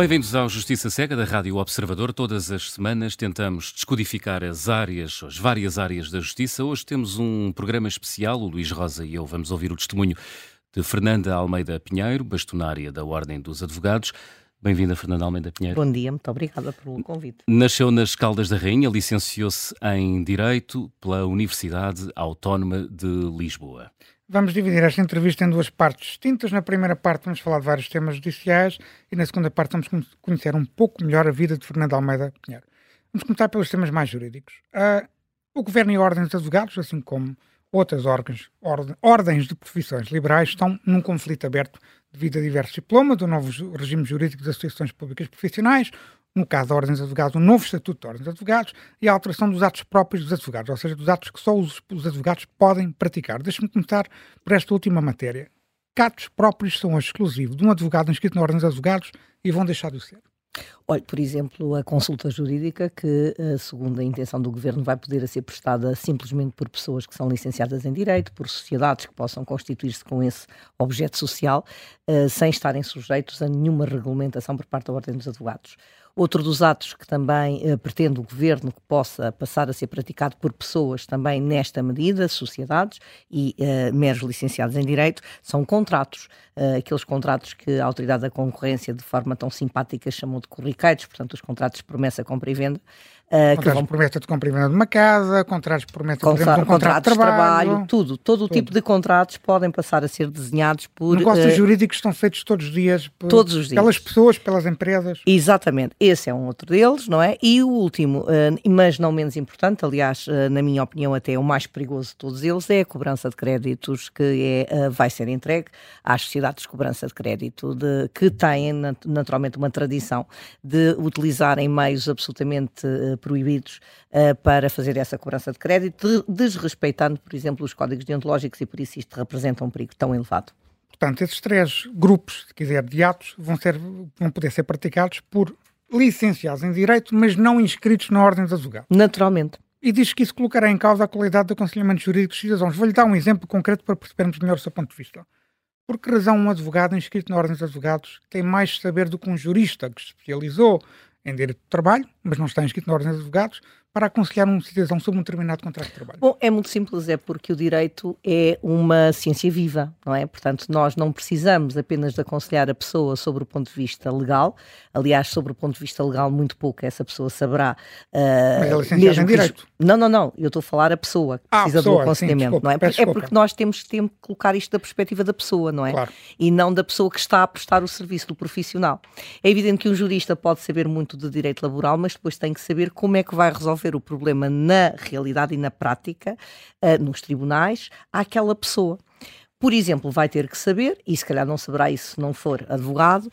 Bem-vindos ao Justiça Cega da Rádio Observador. Todas as semanas tentamos descodificar as áreas, as várias áreas da justiça. Hoje temos um programa especial. O Luís Rosa e eu vamos ouvir o testemunho de Fernanda Almeida Pinheiro, bastonária da Ordem dos Advogados. Bem-vinda, Fernanda Almeida Pinheiro. Bom dia, muito obrigada pelo convite. Nasceu nas Caldas da Rainha, licenciou-se em Direito pela Universidade Autónoma de Lisboa. Vamos dividir esta entrevista em duas partes distintas. Na primeira parte vamos falar de vários temas judiciais e na segunda parte vamos conhecer um pouco melhor a vida de Fernando Almeida Pinheiro. Vamos começar pelos temas mais jurídicos. Uh, o Governo e Ordem dos Advogados, assim como outras órgãos, ordens de profissões liberais, estão num conflito aberto devido a diversos diplomas do novo regime jurídico das associações públicas profissionais, no caso da Ordem dos Advogados, o novo Estatuto da Ordem dos Advogados e a alteração dos atos próprios dos advogados, ou seja, dos atos que só os, os advogados podem praticar. Deixe-me começar por esta última matéria. Que atos próprios são exclusivos de um advogado inscrito na Ordem dos Advogados e vão deixar de ser? Olha, por exemplo, a consulta jurídica, que, eh, segundo a intenção do Governo, vai poder ser prestada simplesmente por pessoas que são licenciadas em Direito, por sociedades que possam constituir-se com esse objeto social, eh, sem estarem sujeitos a nenhuma regulamentação por parte da Ordem dos Advogados. Outro dos atos que também eh, pretende o Governo que possa passar a ser praticado por pessoas também nesta medida, sociedades e eh, meros licenciados em Direito, são contratos. Eh, aqueles contratos que a Autoridade da Concorrência, de forma tão simpática, chamou de corriqueiros, portanto, os contratos de promessa, compra e venda, Uh, contratos vão... de promessa de uma casa, contratos de promessa de, exemplo, um contrato de trabalho, trabalho, tudo, todo o tipo de contratos podem passar a ser desenhados por... Negócios uh, jurídicos estão feitos todos os dias, por, todos os dias. pelas pessoas, pelas empresas. Exatamente, esse é um outro deles, não é? E o último, uh, mas não menos importante, aliás, na minha opinião até o mais perigoso de todos eles, é a cobrança de créditos que é, vai ser entregue às sociedades de cobrança de crédito, de, que têm naturalmente uma tradição de utilizarem meios absolutamente proibidos uh, para fazer essa cobrança de crédito, desrespeitando, por exemplo, os códigos deontológicos e por isso isto representa um perigo tão elevado. Portanto, esses três grupos, se quiser, de atos vão, ser, vão poder ser praticados por licenciados em Direito, mas não inscritos na Ordem dos Advogados. Naturalmente. E diz que isso colocará em causa a qualidade do aconselhamento jurídico dos cidadãos. Vou-lhe dar um exemplo concreto para percebermos melhor o seu ponto de vista. Por que razão um advogado inscrito na Ordem dos Advogados tem mais saber do que um jurista que se especializou em direito do trabalho, mas não está inscrito na Ordem dos Advogados, para aconselhar um cidadão sobre um determinado contrato de trabalho? Bom, é muito simples, é porque o direito é uma ciência viva, não é? Portanto, nós não precisamos apenas de aconselhar a pessoa sobre o ponto de vista legal, aliás, sobre o ponto de vista legal, muito pouco essa pessoa saberá. Uh, Mas é mesmo em direito. Não, não, não, eu estou a falar a pessoa que ah, precisa pessoa, do aconselhamento, sim, desculpa, não é? É porque nós temos que colocar isto da perspectiva da pessoa, não é? Claro. E não da pessoa que está a prestar o serviço, do profissional. É evidente que um jurista pode saber muito de direito laboral, mas depois tem que saber como é que vai resolver o problema na realidade e na prática, uh, nos tribunais, àquela pessoa. Por exemplo, vai ter que saber, e se calhar não saberá isso se não for advogado,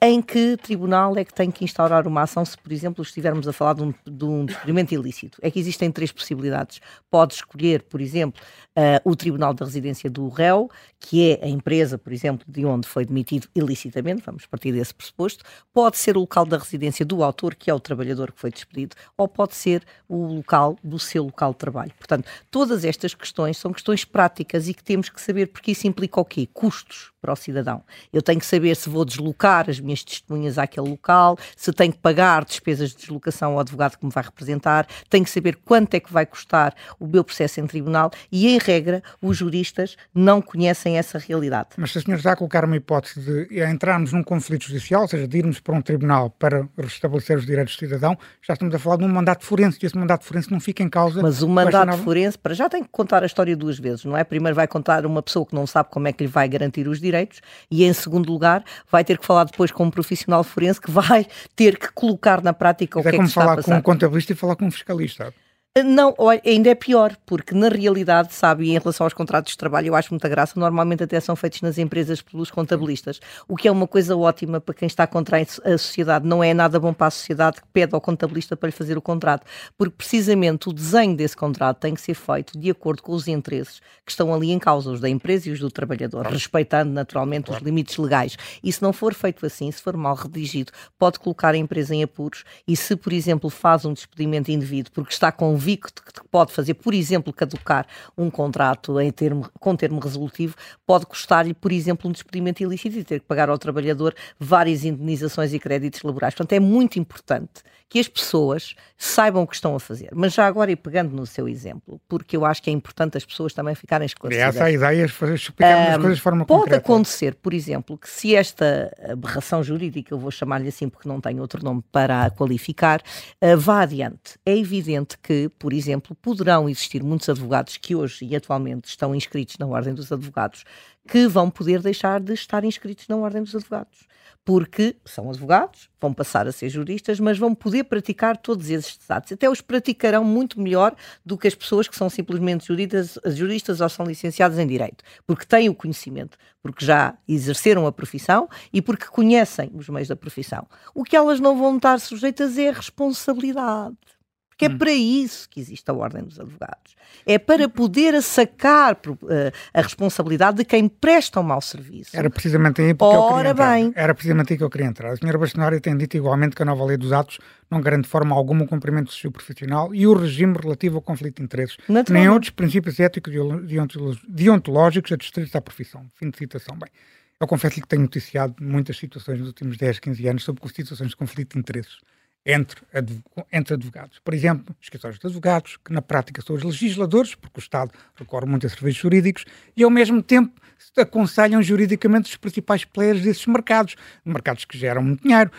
em que tribunal é que tem que instaurar uma ação se, por exemplo, estivermos a falar de um, de um ilícito? É que existem três possibilidades. Pode escolher, por exemplo, uh, o tribunal da residência do réu, que é a empresa, por exemplo, de onde foi demitido ilicitamente, vamos partir desse pressuposto. Pode ser o local da residência do autor, que é o trabalhador que foi despedido, ou pode ser o local do seu local de trabalho. Portanto, todas estas questões são questões práticas e que temos que saber, porque isso implica o quê? Custos para o cidadão. Eu tenho que saber se vou deslocar as minhas testemunhas àquele local, se tenho que pagar despesas de deslocação ao advogado que me vai representar, tenho que saber quanto é que vai custar o meu processo em tribunal e, em regra, os juristas não conhecem essa realidade. Mas se a senhora está a colocar uma hipótese de entrarmos num conflito judicial, ou seja, de irmos para um tribunal para restabelecer os direitos do cidadão, já estamos a falar de um mandato forense e esse mandato forense não fica em causa. Mas o mandato nova... forense, para já tem que contar a história duas vezes, não é? Primeiro vai contar uma pessoa que não sabe como é que lhe vai garantir os direitos e, em segundo lugar, vai ter que falar depois com um profissional forense que vai ter que colocar na prática Mas o que é, é que está a passar. É como falar com um contabilista e falar com um fiscalista. Não, ainda é pior, porque na realidade, sabe, em relação aos contratos de trabalho, eu acho muita graça, normalmente até são feitos nas empresas pelos contabilistas, o que é uma coisa ótima para quem está contra a sociedade, não é nada bom para a sociedade que pede ao contabilista para lhe fazer o contrato, porque precisamente o desenho desse contrato tem que ser feito de acordo com os interesses que estão ali em causa, os da empresa e os do trabalhador, respeitando naturalmente os limites legais. E se não for feito assim, se for mal redigido, pode colocar a empresa em apuros. E se, por exemplo, faz um despedimento indevido porque está convencido vi que, que, pode fazer, por exemplo, caducar um contrato em termo, com termo resolutivo, pode custar-lhe, por exemplo, um despedimento ilícito e ter que pagar ao trabalhador várias indenizações e créditos laborais. Portanto, é muito importante que as pessoas saibam o que estão a fazer. Mas já agora, e pegando no seu exemplo, porque eu acho que é importante as pessoas também ficarem esclarecidas. É essa a ideia, explicar um, as coisas de forma pode concreta. Pode acontecer, por exemplo, que se esta aberração jurídica, eu vou chamar-lhe assim porque não tenho outro nome para a qualificar, uh, vá adiante. É evidente que, por exemplo, poderão existir muitos advogados que hoje e atualmente estão inscritos na Ordem dos Advogados que vão poder deixar de estar inscritos na Ordem dos Advogados porque são advogados, vão passar a ser juristas, mas vão poder praticar todos esses atos. Até os praticarão muito melhor do que as pessoas que são simplesmente juristas, juristas ou são licenciados em Direito, porque têm o conhecimento, porque já exerceram a profissão e porque conhecem os meios da profissão. O que elas não vão estar sujeitas é a responsabilidade. Porque é hum. para isso que existe a Ordem dos Advogados. É para poder sacar uh, a responsabilidade de quem presta um mau serviço. Era precisamente aí que Ora eu queria entrar. bem. Era precisamente aí que eu queria entrar. A senhora Bastonária tem dito igualmente que a nova lei dos atos não garante forma alguma o cumprimento do seu profissional e o regime relativo ao conflito de interesses, nem outros princípios éticos e deontológicos adstritos à profissão. Fim de citação. Bem, eu confesso que tenho noticiado muitas situações nos últimos 10, 15 anos sobre situações de conflito de interesses entre, entre advogados. Por exemplo, escritórios de advogados, que na prática são os legisladores, porque o Estado recorre muito a serviços jurídicos, e ao mesmo tempo aconselham juridicamente os principais players desses mercados, mercados que geram muito dinheiro,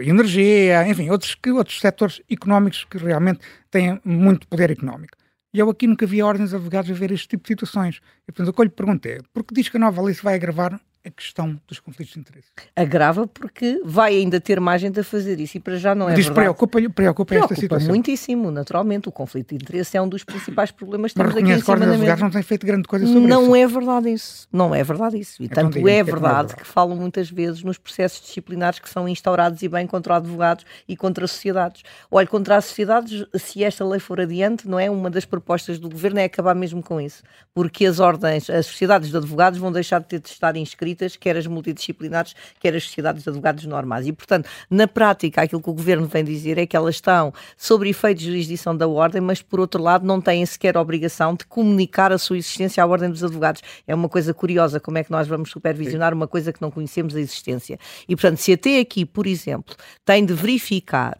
energia, enfim, outros, outros setores económicos que realmente têm muito poder económico. E eu aqui nunca vi ordens de advogados a ver este tipo de situações. E, portanto, o que eu lhe perguntei é, porque diz que a nova lei se vai agravar a questão dos conflitos de interesse. Agrava porque vai ainda ter margem de fazer isso e para já não é Diz verdade. Preocupa, preocupa, preocupa esta situação. muitíssimo, naturalmente. O conflito de interesse é um dos principais problemas que temos aqui em cima da mesa. não tem feito grande coisa sobre não isso. Não é verdade isso. Não é verdade isso. E então, tanto é, é, verdade é verdade que falam muitas vezes nos processos disciplinares que são instaurados e bem contra advogados e contra sociedades. Olha, contra as sociedades, se esta lei for adiante, não é uma das propostas do governo é acabar mesmo com isso. Porque as ordens, as sociedades de advogados vão deixar de ter de estar inscritas, quer as multi multidisciplinares, quer as sociedades de advogados normais. E, portanto, na prática, aquilo que o governo vem dizer é que elas estão sob efeito de jurisdição da ordem, mas, por outro lado, não têm sequer obrigação de comunicar a sua existência à ordem dos advogados. É uma coisa curiosa como é que nós vamos supervisionar uma coisa que não conhecemos a existência. E, portanto, se até aqui, por exemplo, tem de verificar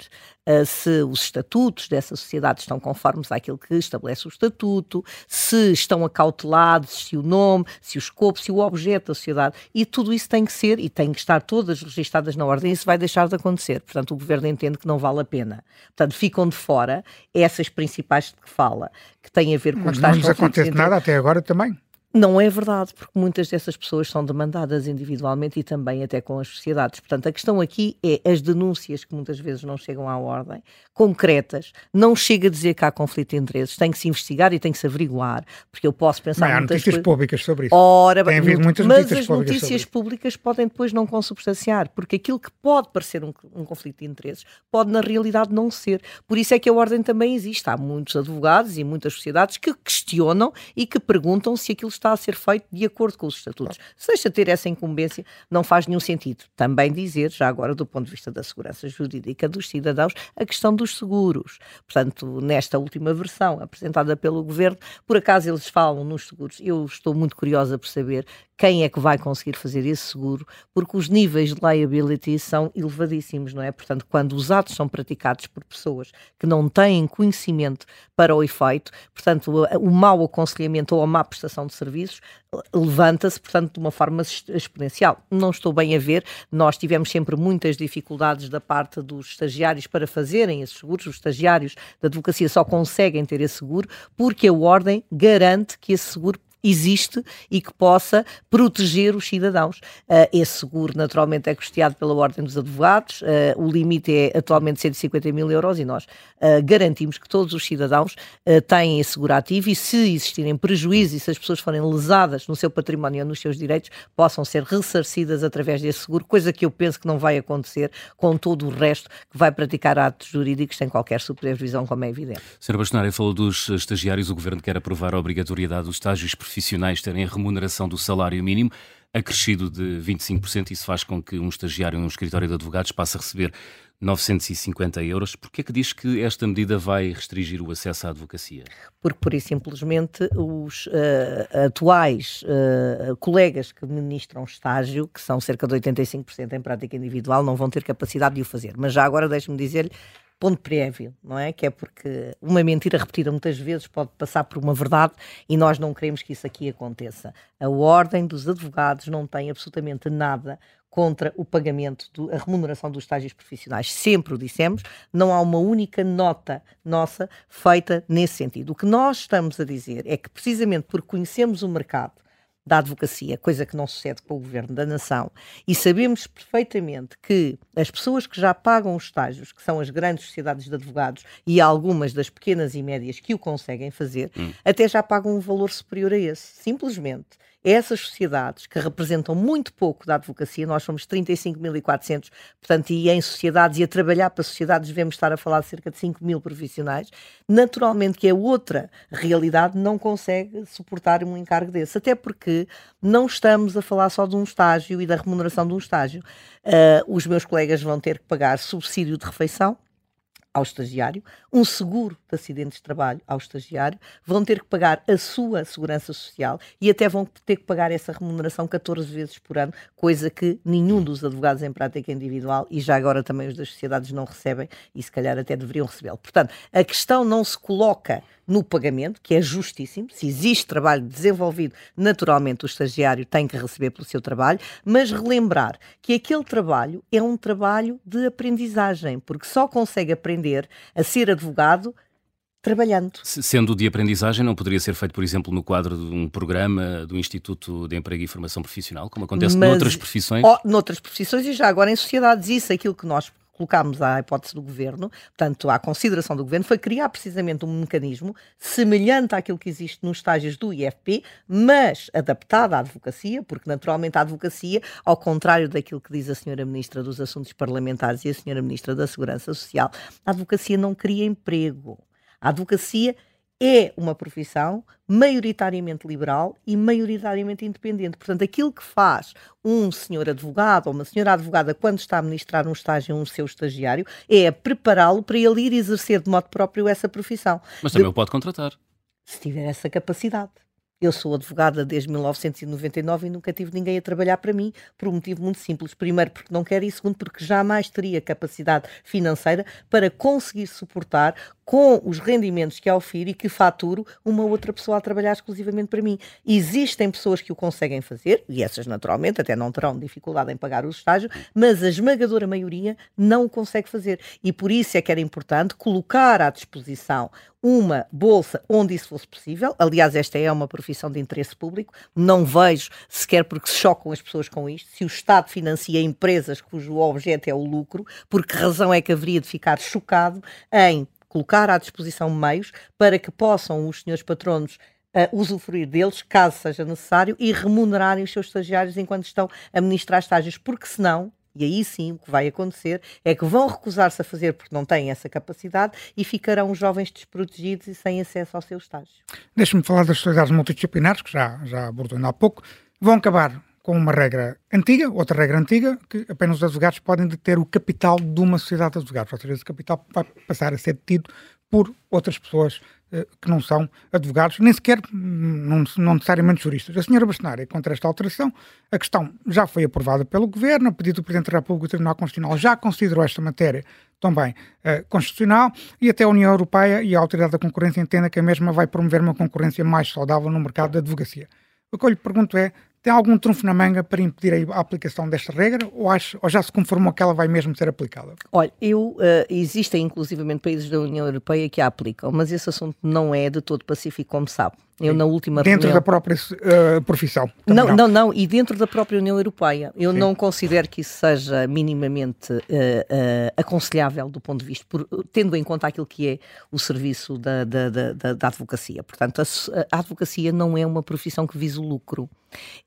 se os estatutos dessa sociedade estão conformes àquilo que estabelece o estatuto, se estão acautelados, se o nome, se o escopo, se o objeto da sociedade, e tudo isso tem que ser e tem que estar todas registadas na ordem, isso vai deixar de acontecer. Portanto, o governo entende que não vale a pena. Portanto, ficam de fora essas principais de que fala, que têm a ver com Mas os Não nos acontece nada até agora também. Não é verdade, porque muitas dessas pessoas são demandadas individualmente e também até com as sociedades. Portanto, a questão aqui é as denúncias que muitas vezes não chegam à ordem, concretas, não chega a dizer que há conflito de interesses, tem que se investigar e tem que se averiguar, porque eu posso pensar... Mas há notícias coisas... públicas sobre isso. Ora, tem havido muitas mas notícias as notícias públicas podem depois não consubstanciar, porque aquilo que pode parecer um, um conflito de interesses pode na realidade não ser. Por isso é que a ordem também existe. Há muitos advogados e muitas sociedades que questionam e que perguntam se aquilo está a ser feito de acordo com os estatutos. Se deixa ter essa incumbência, não faz nenhum sentido. Também dizer, já agora do ponto de vista da segurança jurídica dos cidadãos, a questão dos seguros. Portanto, nesta última versão apresentada pelo Governo, por acaso eles falam nos seguros. Eu estou muito curiosa por saber quem é que vai conseguir fazer esse seguro, porque os níveis de liability são elevadíssimos, não é? Portanto, quando os atos são praticados por pessoas que não têm conhecimento para o efeito, portanto, o, mau aconselhamento ou a má prestação de serviços levanta-se, portanto, de uma forma exponencial. Não estou bem a ver, nós tivemos sempre muitas dificuldades da parte dos estagiários para fazerem esses seguros, os estagiários da advocacia só conseguem ter esse seguro porque a ordem garante que esse seguro existe e que possa proteger os cidadãos. Uh, esse seguro, naturalmente, é custeado pela Ordem dos Advogados, uh, o limite é atualmente 150 mil euros e nós uh, garantimos que todos os cidadãos têm esse seguro ativo e se existirem prejuízos e se as pessoas forem lesadas no seu património ou nos seus direitos, possam ser ressarcidas através desse seguro, coisa que eu penso que não vai acontecer com todo o resto que vai praticar atos jurídicos sem qualquer supervisão, como é evidente. Sra. Bastonária falou dos estagiários, o Governo quer aprovar a obrigatoriedade dos estágios profissionais terem a remuneração do salário mínimo. acrescido de 25%. Isso faz com que um estagiário em um escritório de advogados passe a receber 950 euros. Por que é que diz que esta medida vai restringir o acesso à advocacia? Porque, por isso, simplesmente, os uh, atuais uh, colegas que ministram estágio, que são cerca de 85% em prática individual, não vão ter capacidade de o fazer. Mas já agora deixe-me dizer-lhe ponto prévio, não é? Que é porque uma mentira repetida muitas vezes pode passar por uma verdade e nós não queremos que isso aqui aconteça. A ordem dos advogados não tem absolutamente nada contra o pagamento, do, a remuneração dos estágios profissionais. Sempre o dissemos, não há uma única nota nossa feita nesse sentido. O que nós estamos a dizer é que, precisamente porque conhecemos o mercado, da advocacia, coisa que não sucede com o governo da nação, e sabemos perfeitamente que as pessoas que já pagam os estágios, que são as grandes sociedades de advogados e algumas das pequenas e médias que o conseguem fazer, hum. até já pagam um valor superior a esse. Simplesmente essas sociedades que representam muito pouco da advocacia, nós somos 35.400, portanto, e em sociedades e a trabalhar para sociedades devemos estar a falar de cerca de 5 mil profissionais, naturalmente que é outra realidade não consegue suportar um encargo desse, até porque não estamos a falar só de um estágio e da remuneração de um estágio. Uh, os meus colegas vão ter que pagar subsídio de refeição, ao estagiário, um seguro de acidentes de trabalho ao estagiário, vão ter que pagar a sua segurança social e até vão ter que pagar essa remuneração 14 vezes por ano, coisa que nenhum dos advogados em prática individual e já agora também os das sociedades não recebem e se calhar até deveriam recebê-lo. Portanto, a questão não se coloca no pagamento, que é justíssimo. Se existe trabalho desenvolvido, naturalmente o estagiário tem que receber pelo seu trabalho, mas relembrar que aquele trabalho é um trabalho de aprendizagem, porque só consegue aprender a ser advogado trabalhando. Sendo de aprendizagem, não poderia ser feito, por exemplo, no quadro de um programa do Instituto de Emprego e Formação Profissional, como acontece Mas, noutras profissões? Oh, noutras profissões e já agora em sociedades. Isso, aquilo que nós colocámos à hipótese do governo, portanto, à consideração do governo, foi criar precisamente um mecanismo semelhante àquilo que existe nos estágios do IFP, mas adaptado à advocacia, porque naturalmente a advocacia, ao contrário daquilo que diz a senhora Ministra dos Assuntos Parlamentares e a senhora Ministra da Segurança Social, a advocacia não cria emprego. A advocacia é uma profissão maioritariamente liberal e maioritariamente independente. Portanto, aquilo que faz um senhor advogado ou uma senhora advogada quando está a ministrar um estágio a um seu estagiário é prepará-lo para ele ir exercer de modo próprio essa profissão. Mas também de... o pode contratar. Se tiver essa capacidade. Eu sou advogada desde 1999 e nunca tive ninguém a trabalhar para mim, por um motivo muito simples. Primeiro, porque não quero, e segundo, porque jamais teria capacidade financeira para conseguir suportar com os rendimentos que ofiro e que faturo uma outra pessoa a trabalhar exclusivamente para mim. Existem pessoas que o conseguem fazer, e essas naturalmente até não terão dificuldade em pagar o estágio, mas a esmagadora maioria não o consegue fazer. E por isso é que era importante colocar à disposição uma bolsa onde isso fosse possível. Aliás, esta é uma profissão de interesse público. Não vejo sequer porque se chocam as pessoas com isto. Se o Estado financia empresas cujo objeto é o lucro, por que razão é que haveria de ficar chocado em colocar à disposição meios para que possam os senhores patronos uh, usufruir deles, caso seja necessário, e remunerarem os seus estagiários enquanto estão a ministrar estágios, porque senão, e aí sim o que vai acontecer é que vão recusar-se a fazer porque não têm essa capacidade e ficarão os jovens desprotegidos e sem acesso ao seu estágio. Deixe-me falar das sociedades multidisciplinares, que já, já abordou há pouco. Vão acabar com uma regra antiga, outra regra antiga, que apenas os advogados podem deter o capital de uma sociedade de advogados. Ou seja, esse capital vai passar a ser detido por outras pessoas eh, que não são advogados, nem sequer, não, não necessariamente juristas. A senhora Bastonária, contra esta alteração, a questão já foi aprovada pelo Governo, a pedido do Presidente da República, o Tribunal Constitucional já considerou esta matéria também uh, constitucional e até a União Europeia e a Autoridade da Concorrência entendem que a mesma vai promover uma concorrência mais saudável no mercado da advocacia. O que eu lhe pergunto é, tem algum trunfo na manga para impedir a aplicação desta regra ou, acha, ou já se conformou que ela vai mesmo ser aplicada? Olha, eu, uh, existem inclusivamente países da União Europeia que a aplicam, mas esse assunto não é de todo pacífico, como sabe. Eu, na última dentro reunião... da própria uh, profissão? Não, não, não, não, e dentro da própria União Europeia. Eu Sim. não considero que isso seja minimamente uh, uh, aconselhável do ponto de vista, por, tendo em conta aquilo que é o serviço da, da, da, da advocacia. Portanto, a, a advocacia não é uma profissão que visa o lucro.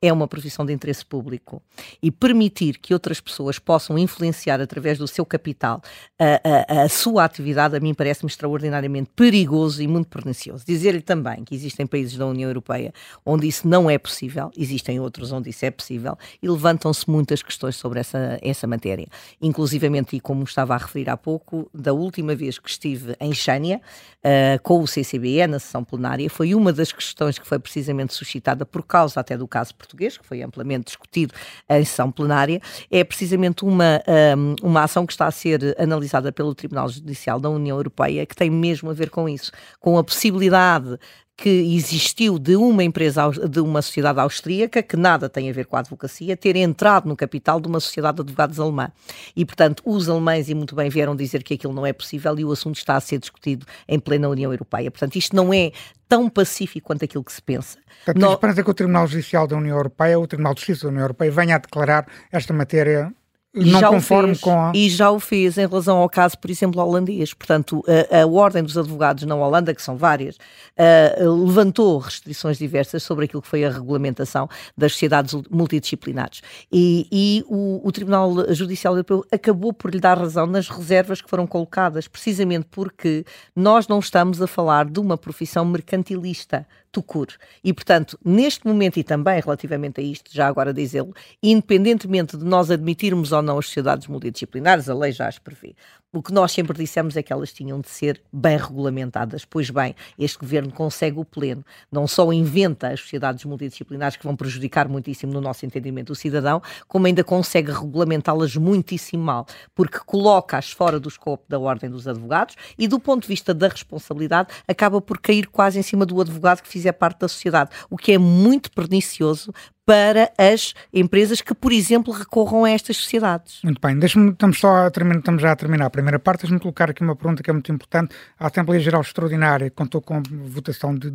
é uma profissão de interesse público e permitir que outras pessoas possam influenciar através do seu capital a, a, a sua atividade, a mim parece-me extraordinariamente perigoso e muito pernicioso. Dizer-lhe também que existem países da União Europeia onde isso não é possível, existem outros onde isso é possível e levantam-se muitas questões sobre essa, essa matéria. Inclusivamente, e como estava a referir há pouco, da última vez que estive em Xânia, uh, com o CCBE, na sessão plenária, foi uma das questões que foi precisamente suscitada por causa até do caso português, que foi amplamente discutido em sessão plenária, é precisamente uma, um, uma ação que está a ser analisada pelo Tribunal Judicial da União Europeia, que tem mesmo a ver com isso, com a possibilidade que existiu de uma empresa, de uma sociedade austríaca, que nada tem a ver com a advocacia, ter entrado no capital de uma sociedade de advogados alemã. E, portanto, os alemães, e muito bem, vieram dizer que aquilo não é possível e o assunto está a ser discutido em plena União Europeia. Portanto, isto não é tão pacífico quanto aquilo que se pensa. Portanto, no... a esperança que o Tribunal Judicial da União Europeia, o Tribunal de Justiça da União Europeia, venha a declarar esta matéria não já conforme com a... E já o fez em relação ao caso, por exemplo, holandês. Portanto, a, a Ordem dos Advogados na Holanda, que são várias, uh, levantou restrições diversas sobre aquilo que foi a regulamentação das sociedades multidisciplinares. E, e o, o, Tribunal Judicial Europeu acabou por lhe dar razão nas reservas que foram colocadas, precisamente porque nós não estamos a falar de uma profissão mercantilista tucur. E, portanto, neste momento e também relativamente a isto, já agora dizê-lo, independentemente de nós admitirmos ou não as sociedades multidisciplinares, a lei já as prevê. O que nós sempre dissemos é que elas tinham de ser bem regulamentadas. Pois bem, este governo consegue o pleno. Não só inventa as sociedades multidisciplinares que vão prejudicar muitíssimo no nosso entendimento o cidadão, como ainda consegue regulamentá-las muitíssimo mal, porque coloca-as fora do escopo da ordem dos advogados e, do ponto de vista da responsabilidade, acaba por cair quase em cima do advogado que fizer parte da sociedade, o que é muito pernicioso para as empresas que, por exemplo, recorram a estas sociedades. Muito bem, deixa-me, estamos, só a terminar, estamos já a terminar a primeira parte, deixa-me colocar aqui uma pergunta que é muito importante. A Assembleia Geral Extraordinária contou com votação de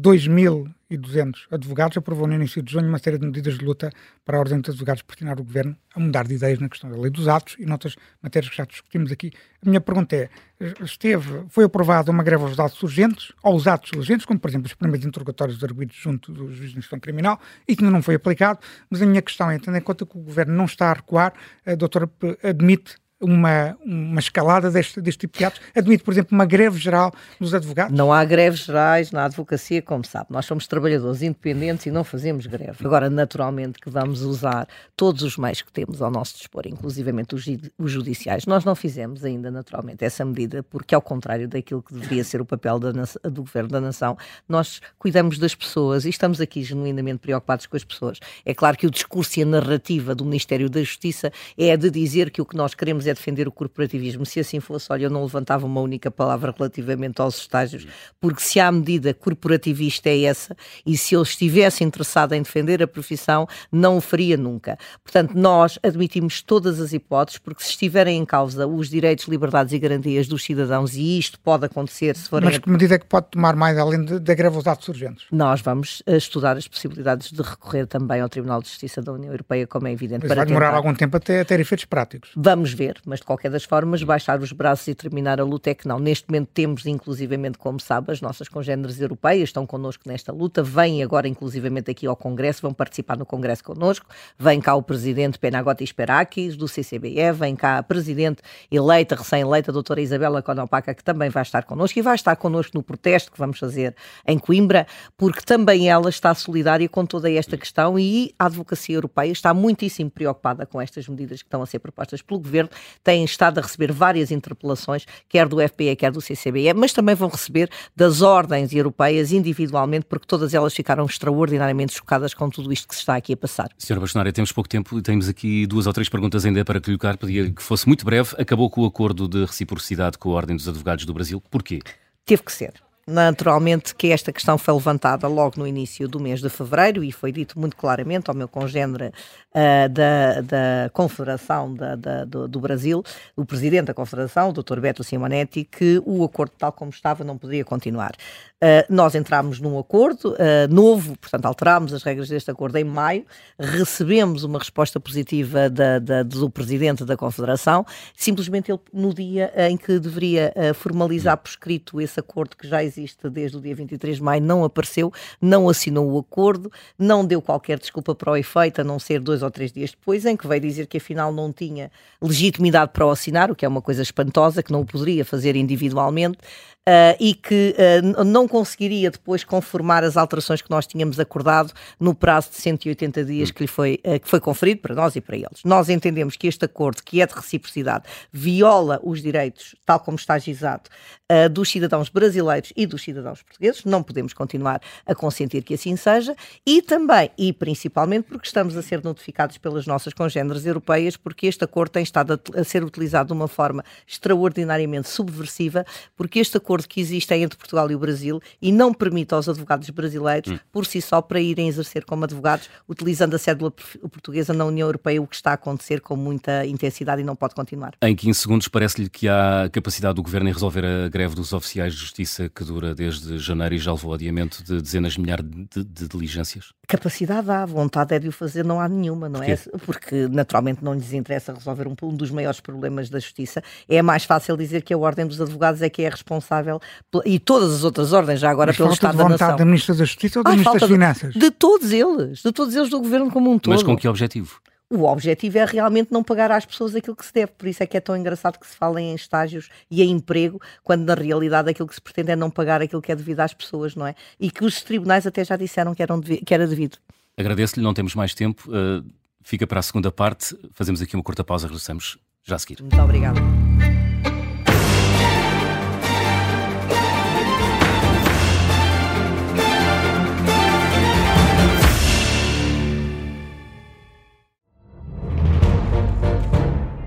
2.200 advogados, aprovou no início de junho uma série de medidas de luta para a Ordem dos Advogados pressionar o Governo a mudar de ideias na questão da lei dos atos e noutras matérias que já discutimos aqui. A minha pergunta é, esteve, foi aprovada uma greve aos atos urgentes, aos atos urgentes, como por exemplo os primeiros interrogatórios arguidos junto do juiz de instrução criminal, e que ainda não foi aplicado, mas a minha questão é, tendo em conta que o governo não está a recuar, a doutora admite uma, uma escalada deste, deste tipo de atos? Admite, por exemplo, uma greve geral dos advogados? Não há greves gerais na advocacia, como sabe. Nós somos trabalhadores independentes e não fazemos greve. Agora, naturalmente, que vamos usar todos os meios que temos ao nosso dispor, inclusivamente os, os judiciais. Nós não fizemos ainda, naturalmente, essa medida, porque, ao contrário daquilo que deveria ser o papel da, do Governo da Nação, nós cuidamos das pessoas e estamos aqui genuinamente preocupados com as pessoas. É claro que o discurso e a narrativa do Ministério da Justiça é de dizer que o que nós queremos é defender o corporativismo. Se assim fosse, olha, eu não levantava uma única palavra relativamente aos estágios, porque se há medida corporativista é essa, e se eu estivesse interessado em defender a profissão, não o faria nunca. Portanto, nós admitimos todas as hipóteses, porque se estiverem em causa os direitos, liberdades e garantias dos cidadãos, e isto pode acontecer se forem. Mas que medida é que pode tomar mais, além da greve aos atos urgentes? Nós vamos eh, estudar as possibilidades de recorrer também ao Tribunal de Justiça da União Europeia, como é evidente. Mas vai demorar tentar... algum tempo até ter efeitos práticos. Vamos ver, mas de qualquer das formas, baixar os braços e terminar a luta é que não. Neste momento temos, inclusivamente, como sabe, as nossas congêneres europeias estão connosco nesta luta, vêm agora, inclusivamente, aqui ao Congresso, vão participar no Congresso connosco, vem cá o Presidente Penagotti Sperakis, do CCBE, vem cá a Presidente eleita, recém-eleita, a doutora Isabela Conopaca, que também vai estar connosco e vai estar connosco no protesto que vamos fazer em Coimbra, porque também ela está solidária com toda esta questão e a advocacia europeia está muitíssimo preocupada com estas medidas que estão a ser propostas pelo Governo, têm estado a receber várias interpelações, quer do FPE, quer do CCBE, mas também vão receber das ordens europeias individualmente, porque todas elas ficaram extraordinariamente chocadas com tudo isto que se está aqui a passar. Senhora Bastonária, temos pouco tempo e temos aqui duas ou três perguntas ainda para colocar. Pedia que fosse muito breve. Acabou com o acordo de reciprocidade com a Ordem dos Advogados do Brasil. Porquê? Teve que ser. Naturalmente que esta questão foi levantada logo no início do mês de fevereiro e foi dito muito claramente ao meu congênere uh, da, da Confederação da, da, do, do, Brasil, o presidente da Confederação, o Dr. Beto Simonetti, que o acordo tal como estava não poderia continuar. Uh, nós entramos num acordo uh, novo, portanto, alterámos as regras deste acordo em maio, recebemos uma resposta positiva da, da, do presidente da Confederação, simplesmente ele, no dia em que deveria formalizar por escrito esse acordo que já existe existe desde o dia 23 de maio, não apareceu, não assinou o acordo, não deu qualquer desculpa para o efeito, a não ser dois ou três dias depois, em que veio dizer que afinal não tinha legitimidade para o assinar, o que é uma coisa espantosa, que não o poderia fazer individualmente, Uh, e que uh, não conseguiria depois conformar as alterações que nós tínhamos acordado no prazo de 180 dias que lhe foi, uh, que foi conferido para nós e para eles. Nós entendemos que este acordo, que é de reciprocidade, viola os direitos, tal como está gizado, dos cidadãos brasileiros e dos cidadãos portugueses. Não podemos continuar a consentir que assim seja e também, e principalmente, porque estamos a ser notificados pelas nossas congêneres europeias, porque este acordo tem estado a, a ser utilizado de uma forma extraordinariamente subversiva, porque este acordo acordo que existe entre Portugal e o Brasil e não permite aos advogados brasileiros, hum. por si só, para irem exercer como advogados, utilizando a cédula portuguesa na União Europeia, o que está a acontecer com muita intensidade e não pode continuar. Em 15 segundos, parece-lhe que há capacidade do Governo em resolver a greve dos oficiais de justiça que dura desde janeiro e já levou adiamento de dezenas de milhares de, de diligências? Capacidade há, vontade é de o fazer, não há nenhuma, não é? Porque naturalmente não lhes interessa resolver um, um dos maiores problemas da justiça. É mais fácil dizer que a Ordem dos Advogados é que é responsável e todas as outras ordens, já agora Mas pelo Estado da Nação. da Ministra da Justiça ou da Ministra das Finanças? De todos eles, de todos eles do Governo como um todo. Mas com que objetivo? O objetivo é realmente não pagar às pessoas aquilo que se deve, por isso é que é tão engraçado que se fala em estágios e em emprego, quando na realidade aquilo que se pretende é não pagar aquilo que é devido às pessoas, não é? E que os tribunais até já disseram que, eram que era devido. Agradeço-lhe, não temos mais tempo. Uh, fica para a segunda parte. Fazemos aqui uma curta pausa, regressamos já a seguir. Muito obrigada.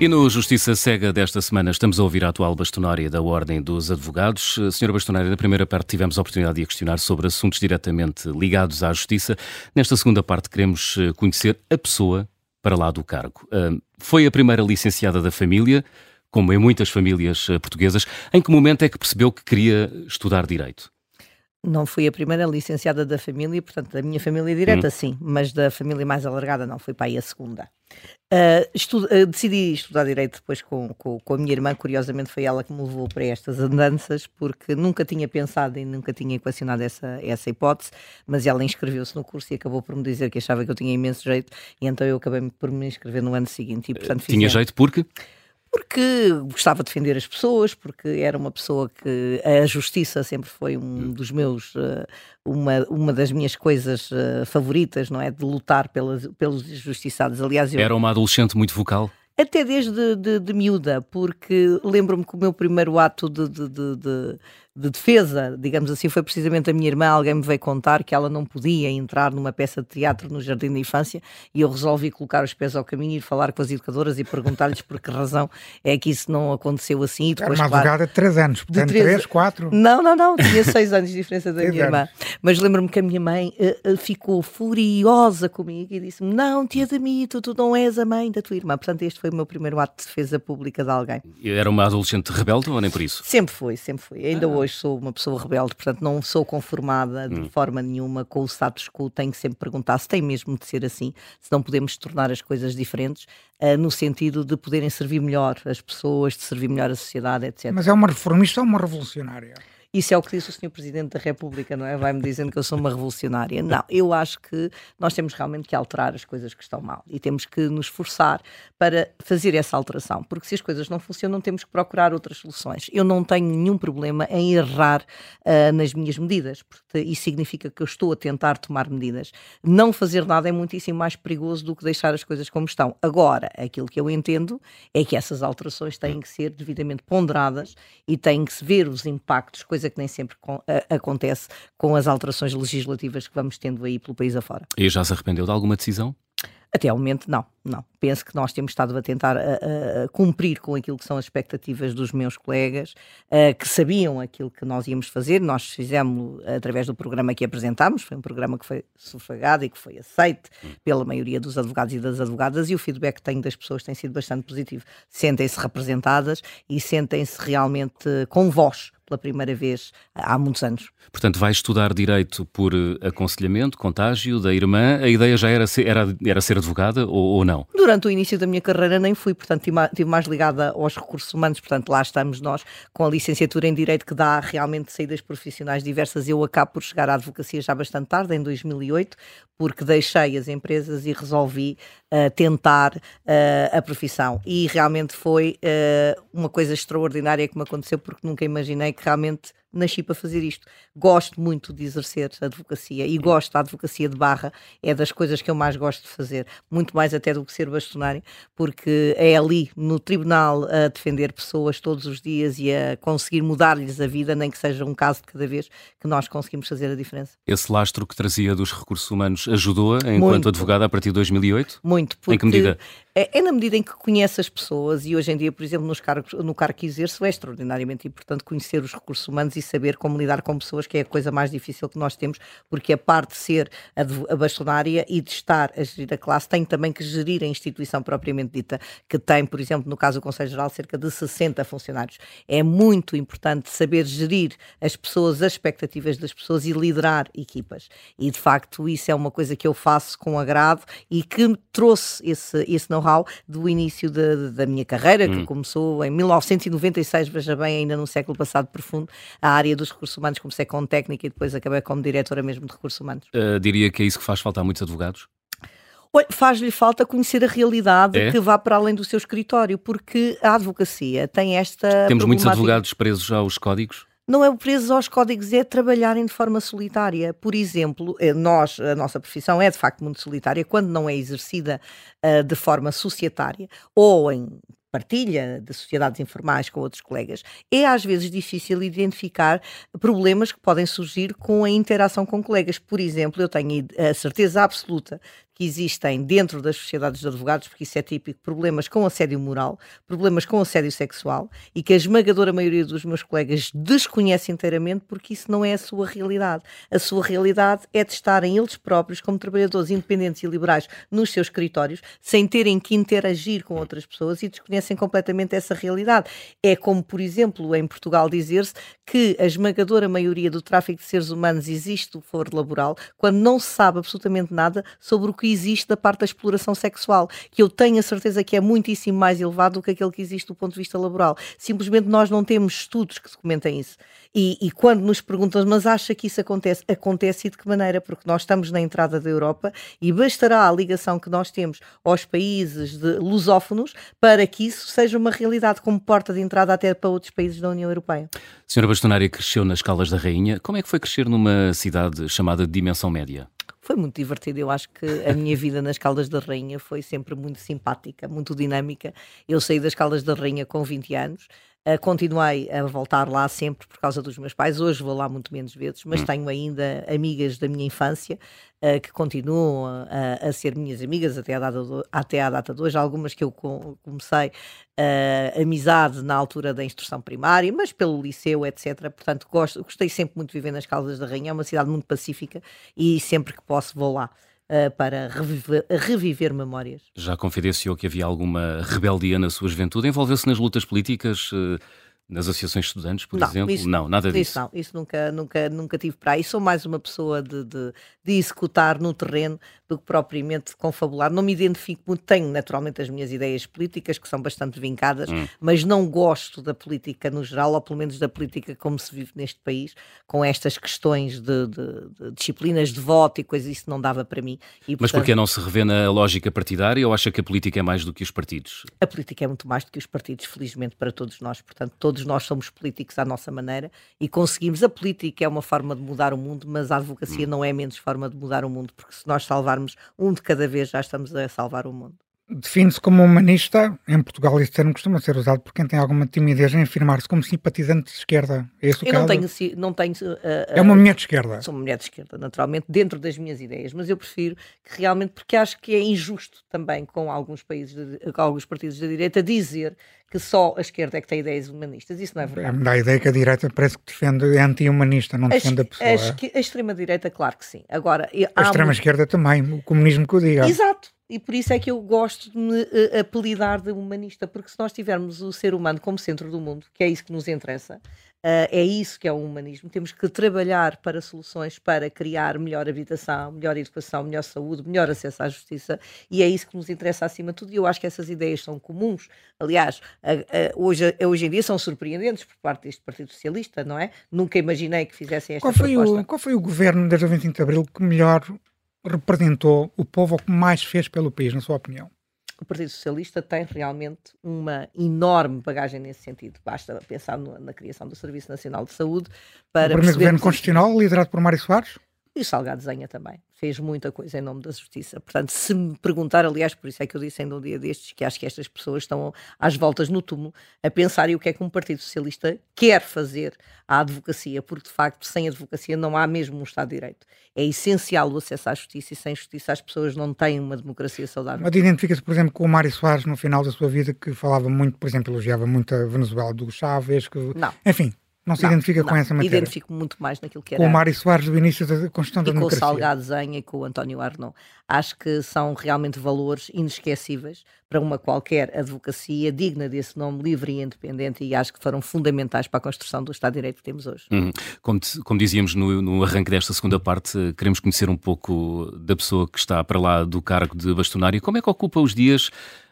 E no Justiça Cega desta semana estamos a ouvir a atual bastonária da Ordem dos Advogados. Senhora bastonária, na primeira parte tivemos a oportunidade de a questionar sobre assuntos diretamente ligados à Justiça. Nesta segunda parte queremos eh, conhecer a pessoa para lá do cargo. Foi a primeira licenciada da família, como em muitas famílias eh, portuguesas. Em que momento é que percebeu que queria estudar Direito? Não fui a primeira licenciada da família, portanto, da minha família direta, hum. sim, mas da família mais alargada, não, foi para aí a segunda. Uh, estudo, uh, decidi estudar Direito depois com, com, com, a minha irmã, curiosamente foi ela que me levou para estas andanças, porque nunca tinha pensado e nunca tinha equacionado essa, essa hipótese, mas ela inscreveu-se no curso e acabou por me dizer que achava que eu tinha imenso jeito, e então eu acabei por me inscrever no ano seguinte. E, portanto, tinha jeito porque? Porque gostava de defender as pessoas, porque era uma pessoa que a justiça sempre foi um hum. dos meus, eh, uma, uma das minhas coisas eh, favoritas, não é? De lutar pelas, pelos justiçados. Aliás, eu... Era uma adolescente muito vocal? Até desde de, de miúda, porque lembro-me que o meu primeiro ato de, de, de de defesa, digamos assim, foi precisamente a minha irmã. Alguém me veio contar que ela não podia entrar numa peça de teatro no Jardim da Infância e eu resolvi colocar os pés ao caminho e ir falar com as educadoras e perguntar-lhes por que razão é que isso não aconteceu assim. E depois, Era uma advogada de 3 anos, portanto, 3, 4. Não, não, não, tinha 6 anos de diferença da minha irmã. Mas lembro-me que a minha mãe uh, uh, ficou furiosa comigo e disse-me: Não, te admito, tu não és a mãe da tua irmã. Portanto, este foi o meu primeiro ato de defesa pública de alguém. Era uma adolescente rebelde ou nem por isso? Sempre foi, sempre foi. Ainda ah. hoje hoje sou uma pessoa rebelde, portanto não sou conformada de hum. forma nenhuma com o status quo. Tenho que sempre perguntar se tem mesmo de ser assim, se não podemos tornar as coisas diferentes, uh, no sentido de poderem servir melhor as pessoas, de servir melhor a sociedade, etc. Mas é uma reformista ou uma revolucionária? Isso é o que disse o Sr. Presidente da República, não é? Vai-me dizendo que eu sou uma revolucionária. Não, eu acho que nós temos realmente que alterar as coisas que estão mal e temos que nos esforçar para fazer essa alteração, porque se as coisas não funcionam, temos que procurar outras soluções. Eu não tenho nenhum problema em errar uh, nas minhas medidas, porque isso significa que eu estou a tentar tomar medidas. Não fazer nada é muitíssimo mais perigoso do que deixar as coisas como estão. Agora, aquilo que eu entendo é que essas alterações têm que ser devidamente ponderadas e têm que se ver os impactos, coisa que nem sempre com, a, acontece com as alterações legislativas que vamos tendo aí pelo país afora. E já se arrependeu de alguma decisão? Até ao momento, não, não. Penso que nós temos estado a tentar a, a cumprir com aquilo que são as expectativas dos meus colegas, uh, que sabiam aquilo que nós íamos fazer. Nós fizemos através do programa que apresentámos, foi um programa que foi sufragado e que foi aceito pela maioria dos advogados e das advogadas, e o feedback que tenho das pessoas tem sido bastante positivo. Sentem-se representadas e sentem-se realmente com voz pela primeira vez há muitos anos. Portanto, vai estudar direito por eh, aconselhamento, contágio da irmã. A ideia já era ser, era, era ser advogada ou, ou não? Durante o início da minha carreira nem fui, portanto, estive mais ligada aos recursos humanos, portanto, lá estamos nós com a licenciatura em Direito que dá realmente saídas profissionais diversas. Eu acabo por chegar à advocacia já bastante tarde, em 2008, porque deixei as empresas e resolvi tentar uh, a profissão. E realmente foi uh, uma coisa extraordinária que me aconteceu, porque nunca imaginei que realmente nasci para fazer isto. Gosto muito de exercer a advocacia e gosto da advocacia de barra, é das coisas que eu mais gosto de fazer, muito mais até do que ser bastonário, porque é ali no tribunal a defender pessoas todos os dias e a conseguir mudar-lhes a vida, nem que seja um caso de cada vez, que nós conseguimos fazer a diferença. Esse lastro que trazia dos recursos humanos ajudou-a enquanto muito. advogada a partir de 2008? Muito. Porque... Em que medida? É, é, na medida em que conhece as pessoas e hoje em dia, por exemplo, nos cargos, no cargo que exerço, é extraordinariamente importante conhecer os recursos humanos e saber como lidar com pessoas, que é a coisa mais difícil que nós temos, porque a parte de ser a, bastonária e de estar a gerir a classe tem também que gerir a instituição propriamente dita, que tem, por exemplo, no caso do Conselho Geral, cerca de 60 funcionários. É muito importante saber gerir as pessoas, as expectativas das pessoas e liderar equipas. E de facto, isso é uma coisa que eu faço com agrado e que me trouxe esse, esse know-how know-how do início de, de, da minha carreira, hum. que começou em 1996, veja bem, ainda no século passado profundo, a área dos recursos humanos. Comecei com técnica e depois acabei como diretora mesmo de recursos humanos. Uh, diria que é isso que faz falta a muitos advogados? Faz-lhe falta conhecer a realidade é? que vá para além do seu escritório, porque a advocacia tem esta. Temos muitos advogados presos aos códigos? Não é preso aos códigos, é trabalharem de forma solitária. Por exemplo, eh, nós, a nossa profissão é de facto muito solitária quando não é exercida uh, de forma societária ou em partilha de sociedades informais com outros colegas, é às vezes difícil identificar problemas que podem surgir com a interação com colegas. Por exemplo, eu tenho a certeza absoluta que existem dentro das sociedades de advogados, porque isso é típico, problemas com assédio moral, problemas com assédio sexual e que a esmagadora maioria dos meus colegas desconhece inteiramente porque isso não é a sua realidade. A sua realidade é de estarem eles próprios, como trabalhadores independentes e liberais, nos seus escritórios, sem terem que interagir com outras pessoas e desconhecem completamente essa realidade. É como, por exemplo, em Portugal dizer-se que a esmagadora maioria do tráfico de seres humanos existe do foro laboral, quando não se sabe absolutamente nada sobre o que existe da parte da exploração sexual, que eu tenho a certeza que é muitíssimo mais elevado do que aquele que existe do ponto de vista laboral. Simplesmente nós não temos estudos que documentem isso. E, e quando nos perguntam, mas acha que isso acontece? Acontece e de que maneira? Porque nós estamos na entrada da Europa e bastará a ligação que nós temos aos países lusófonos para que isso seja uma realidade como porta de entrada até para outros países da União Europeia. Senhora Bastonária cresceu nas Caldas da Rainha. Como é que foi crescer numa cidade chamada de dimensão média? foi muito divertido. Eu acho que a minha vida nas Caldas da Rainha foi sempre muito simpática, muito dinâmica. Eu saí das Caldas da Rainha com 20 anos. Uh, continuei a voltar lá sempre por causa dos meus pais. Hoje vou lá muito menos vezes, mas hum. tenho ainda amigas da minha infância uh, que continuam a, a, ser minhas amigas até à data, do, até à data de hoje. Algumas que eu comecei uh, amizade na altura da instrução primária, mas pelo liceu, etc. Portanto, gosto, gostei sempre muito de viver nas Caldas da Rainha. É uma cidade muito pacífica e sempre que posso vou lá. Uh, para reviver, reviver, memórias. Já confidenciou que havia alguma rebeldia na sua juventude? Envolveu-se nas lutas políticas? Uh, Nas associações de estudantes, por Não, exemplo? isso- não, nada disso. Isso não, isso nunca, nunca, nunca tive para aí. Sou mais uma pessoa de, de, de executar no terreno do que propriamente de confabular. Não me identifico muito, tenho naturalmente as minhas ideias políticas, que são bastante vincadas, Hum. mas não gosto da política no geral, ou pelo menos da política como se vive neste país, com estas questões de, de- disciplinas de voto e coisas, isso não dava para mim. E, Mas portanto, porque não se revê na lógica partidária ou acha que a política é mais do que os partidos? A política é muito mais do que os partidos, felizmente para todos nós. Portanto, todos nós somos políticos à nossa maneira e conseguimos. A política é uma forma de mudar o mundo, mas a advocacia Hum. não é menos forma de mudar o mundo, porque se nós salvarmos um de cada vez, já estamos a salvar o mundo. Define-se como humanista. Em Portugal, esse termo costuma ser usado por quem tem alguma timidez em afirmar-se como simpatizante de esquerda. É esse o Eu não caso? tenho. si- Não tenho uh, É uma mulher de esquerda. Sou uma mulher de esquerda, naturalmente, dentro das minhas ideias, mas eu prefiro que realmente, porque acho que é injusto também com alguns países, de- com alguns partidos da direita, dizer que só a esquerda é que tem ideias humanistas. Isso não é verdade. Me dá a ideia que a direita parece que defende, é anti-humanista, não A, defende a esque- pessoa. a a extrema-direita, claro que sim. Agora, A extrema-esquerda também, o comunismo que o diga. Exato. E por isso é que eu gosto de me eh, apelidar de humanista, porque se nós tivermos o ser humano como centro do mundo, que é isso que nos interessa, eh, é isso que é o humanismo, temos que trabalhar para soluções para criar melhor habitação, melhor educação, melhor saúde, melhor acesso à justiça, e é isso que nos interessa acima de tudo. E eu acho que essas ideias são comuns. Aliás, hoje, hoje em dia são surpreendentes por parte deste Partido Socialista, não é? Nunca imaginei que fizessem esta Qual foi, proposta. o, qual foi o governo desde o 25 de Abril que melhor representou o povo ou que mais fez pelo país, na sua opinião? o Partido Socialista tem realmente uma enorme bagagem nesse sentido. Basta pensar no- na criação do Serviço Nacional de Saúde O para primeiro percebermos governo constitucional, liderado por Mário Soares? E o Salgado Zenha também. Fez muita coisa em nome da justiça. Portanto, se me perguntar, aliás, por isso é que eu disse ainda um dia destes, que acho que estas pessoas estão às voltas no túmulo a pensar e o que é que um Partido Socialista quer fazer à advocacia, porque de facto, sem advocacia não há mesmo um Estado de Direito. É essencial o acesso à justiça e sem justiça as pessoas não têm uma democracia saudável. Mas identifica-se, por exemplo, com o Mário Soares no final da sua vida, que falava muito, por exemplo, elogiava muito a Venezuela do Chávez, que... Não. enfim, não se Não, identifica com não. essa matéria. Identifico muito mais naquilo que era Com o Mário Soares do início da Constituição da e com o Democracia. Salgado Zenha e com o António Arnaud. Acho que são realmente valores inesquecíveis para uma qualquer advocacia digna desse nome, livre e independente, e acho que foram fundamentais para a construção do Estado de Direito que temos hoje. Uhum. Como, te- como dizíamos no, no arranque desta segunda parte, queremos conhecer um pouco da pessoa que está para lá do cargo de bastonário. Como é que ocupa os dias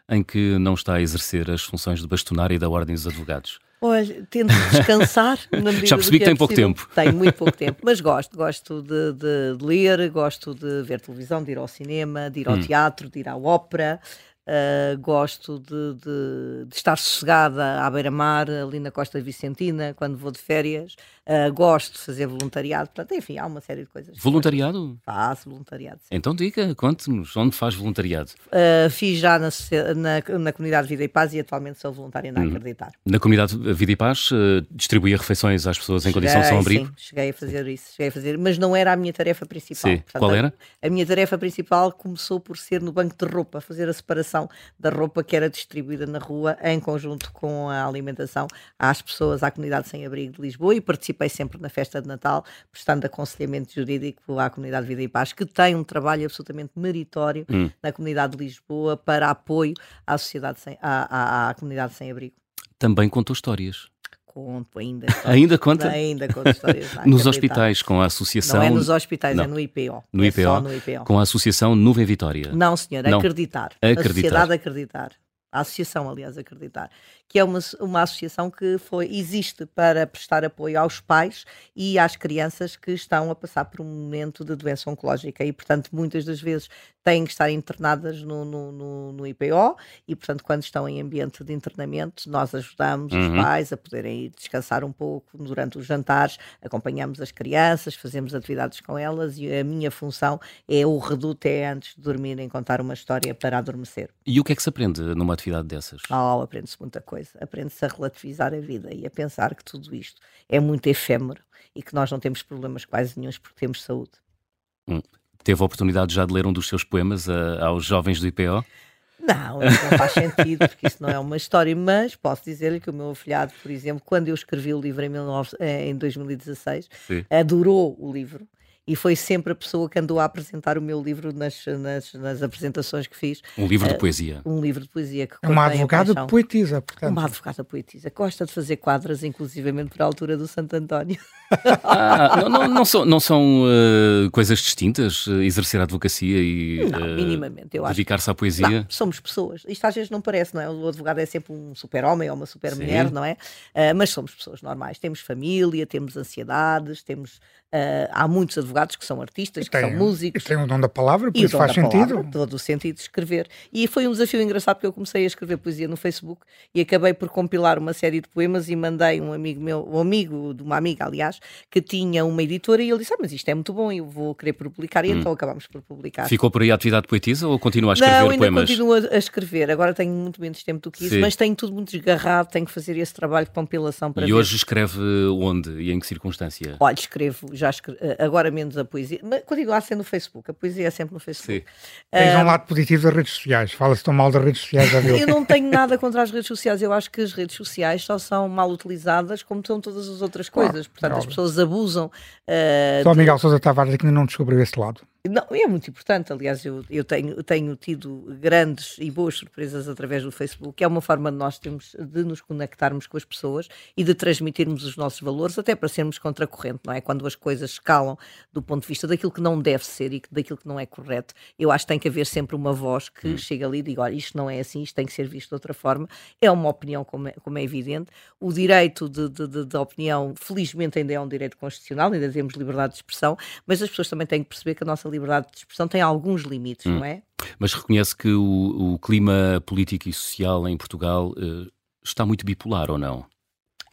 em que não está a exercer as funções de bastonário e da Ordem dos Advogados? Olha, tento descansar na medida Já percebi que é tem pouco possível. tempo. Tenho muito pouco tempo, mas gosto. Gosto de, de- de ler, gosto de ver televisão, de ir ao cinema, de ir ao Hum. teatro, de ir à ópera. Uh, gosto de, de- de estar sossegada à beira-mar, ali na Costa Vicentina, quando vou de férias. Uh, gosto de fazer voluntariado. Portanto, enfim, há uma série de coisas. Voluntariado? Faço voluntariado. sim. Então diga, conte-nos, onde faz voluntariado? Uh, fiz já na, na, na comunidade Vida e Paz e atualmente sou voluntária na Acreditar. Na comunidade Vida e Paz, eh, distribuía refeições às pessoas em condição de Cheguei, sem-abrigo? Sim, cheguei a fazer isso, cheguei a fazer, mas não era a minha tarefa principal. Sim. Qual a- era? A, minha tarefa principal começou por ser no banco de roupa, fazer a separação da roupa que era distribuída na rua em conjunto com a alimentação às pessoas, à comunidade sem abrigo de Lisboa e participei sempre na festa de Natal, prestando aconselhamento jurídico à comunidade Vida e Paz, que tem um trabalho absolutamente meritório Hum. na comunidade de Lisboa para apoio à sociedade sem, à, à- à comunidade sem abrigo. Também contou histórias. Conto ainda. Ainda conta? Ainda conto histórias. Nos hospitais, com a associação. Não é nos hospitais, Não. é no IPO. No É IPO, só no IPO. Com a associação Nuvem Vitória. Não, senhor, Não. acreditar. Acreditar. A sociedade acreditar. A associação, aliás, acreditar, que é uma, uma associação que foi, existe para prestar apoio aos pais e às crianças que estão a passar por um momento de doença oncológica e, portanto, muitas das vezes têm que estar internadas no, no, no, no IPO e, portanto, quando estão em ambiente de internamento, nós ajudamos os Uhum. pais a poderem ir descansar um pouco durante os jantares, acompanhamos as crianças, fazemos atividades com elas e a minha função é o reduto é antes de dormirem contar uma história para adormecer. E o que é que se aprende numa atividade dessas? Oh, aprende-se muita coisa. Aprende-se a relativizar a vida e a pensar que tudo isto é muito efêmero e que nós não temos problemas quase nenhums porque temos saúde. Teve a oportunidade já de ler um dos seus poemas a- aos jovens do IPO? Não, isso não faz sentido, porque isso não é uma história, mas posso dizer-lhe que o meu afilhado, por exemplo, quando eu escrevi o livro em, 19 eh, em 2016, Sim. adorou o livro e foi sempre a pessoa que andou a apresentar o meu livro nas, nas, nas apresentações que fiz. Um livro de uh, poesia. Um livro de poesia que é uma advogada poetisa, portanto. Uma advogada poetisa. Gosta de fazer quadras, inclusivamente para a altura do Santo António. Ah, não, não, não, são, não são uh, coisas distintas uh, exercer a advocacia e não, minimamente, eu dedicar-se à poesia? Não, somos pessoas. Isto às vezes não parece, não é? O advogado é sempre um super-homem ou uma super-mulher, não é? mas somos pessoas normais. Temos família, temos ansiedades, temos Uh, há muitos advogados que são artistas, tem, que são músicos. E tem o dom da palavra, por isso faz sentido. Palavra, todo o sentido de escrever. E foi um desafio engraçado porque eu comecei a escrever poesia no Facebook e acabei por compilar uma série de poemas e mandei um amigo meu, um amigo de uma amiga, aliás, que tinha uma editora e ele disse: ah, mas isto é muito bom, eu vou querer publicar. E hum. então acabámos por publicar. Ficou por aí a atividade poetisa ou continua a escrever Não, ainda poemas? continuo a escrever. Agora tenho muito menos tempo do que isso, Sim. mas tenho tudo muito desgarrado, tenho que fazer esse trabalho de compilação para E ver. hoje escreve onde e em que circunstância? Olha, escrevo, já escrevo, agora agora menos a poesia, mas continua a ser no Facebook. A poesia é sempre no Facebook. Sim. Tens um lado positivo das redes sociais. Fala-se tão mal das redes sociais, já viu? eu não tenho nada contra as redes sociais. Eu acho que as redes sociais só são mal utilizadas como são todas as outras coisas. Portanto, é as pessoas abusam. Uh, só de... Miguel Sousa Tavares é que ainda não descobriu esse lado. Não, é muito importante, aliás, eu, eu tenho, tenho tido grandes e boas surpresas através do Facebook, é uma forma de nós termos, de nos conectarmos com as pessoas e de transmitirmos os nossos valores, até para sermos contracorrente, não é? Quando as coisas escalam do ponto de vista daquilo que não deve ser e daquilo que não é correto, eu acho que tem que haver sempre uma voz que hum. chega ali e diga, olha, isto não é assim, isto tem que ser visto de outra forma, é uma opinião como é, como é evidente, o direito de, de, de, de opinião, felizmente ainda é um direito constitucional, ainda temos liberdade de expressão, mas as pessoas também têm que perceber que a nossa liberdade de expressão tem alguns limites, hum. não é? Mas reconhece que o, o, clima político e social em Portugal uh, está muito bipolar ou não?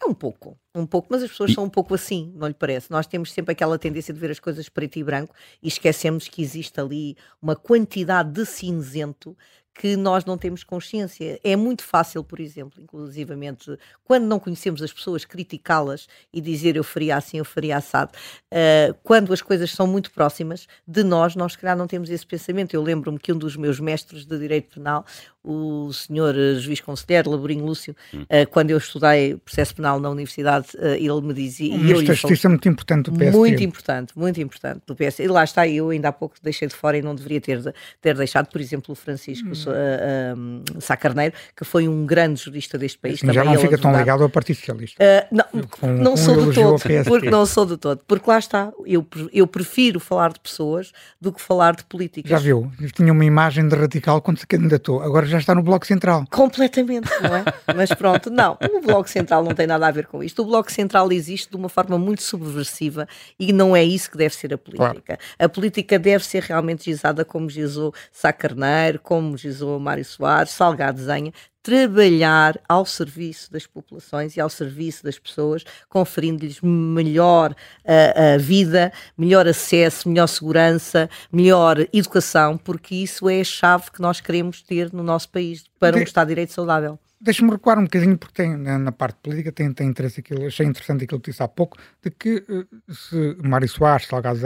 É um pouco, um pouco, mas as pessoas e... são um pouco assim, não lhe parece? Nós temos sempre aquela tendência de ver as coisas preto e branco e esquecemos que existe ali uma quantidade de cinzento que nós não temos consciência. É muito fácil, por exemplo, inclusivamente, quando não conhecemos as pessoas, criticá-las e dizer eu faria assim, eu faria assado. Uh, quando as coisas são muito próximas de nós, nós, se calhar, não temos esse pensamento. Eu lembro-me que um dos meus mestres de Direito Penal, o senhor juiz conselheiro Laborinho Lúcio, hum. uh, quando eu estudei processo penal na universidade, uh, ele me dizia... Um da Justiça muito importante do PSD. Muito importante, muito importante do PSD. E lá está, eu ainda há pouco deixei de fora e não deveria ter, ter deixado, por exemplo, o Francisco hum. Uh, Sá Carneiro, que foi um grande jurista deste país. Sim, já não fica tão ligado ao Partido Socialista. não, com, não com sou do todo, porque não sou do todo. Porque lá está, eu, eu prefiro falar de pessoas do que falar de políticas. Já viu, tinha uma imagem de radical quando se candidatou, agora já está no Bloco Central. Completamente, não é? Mas pronto, não, o Bloco Central não tem nada a ver com isto. O Bloco Central existe de uma forma muito subversiva e não é isso que deve ser a política. Claro. A política deve ser realmente gizada como gizou Sá Carneiro, como gizou Mário Soares, Salgado Zenha, trabalhar ao serviço das populações e ao serviço das pessoas, conferindo-lhes melhor uh, vida, melhor acesso, melhor segurança, melhor educação, porque isso é a chave que nós queremos ter no nosso país para um Estado de Direito saudável. Deixa-me recuar um bocadinho, porque tem, na parte política tem, tem interesse aquilo, achei interessante aquilo que disse há pouco, de que eh, se Mário Soares, Salgado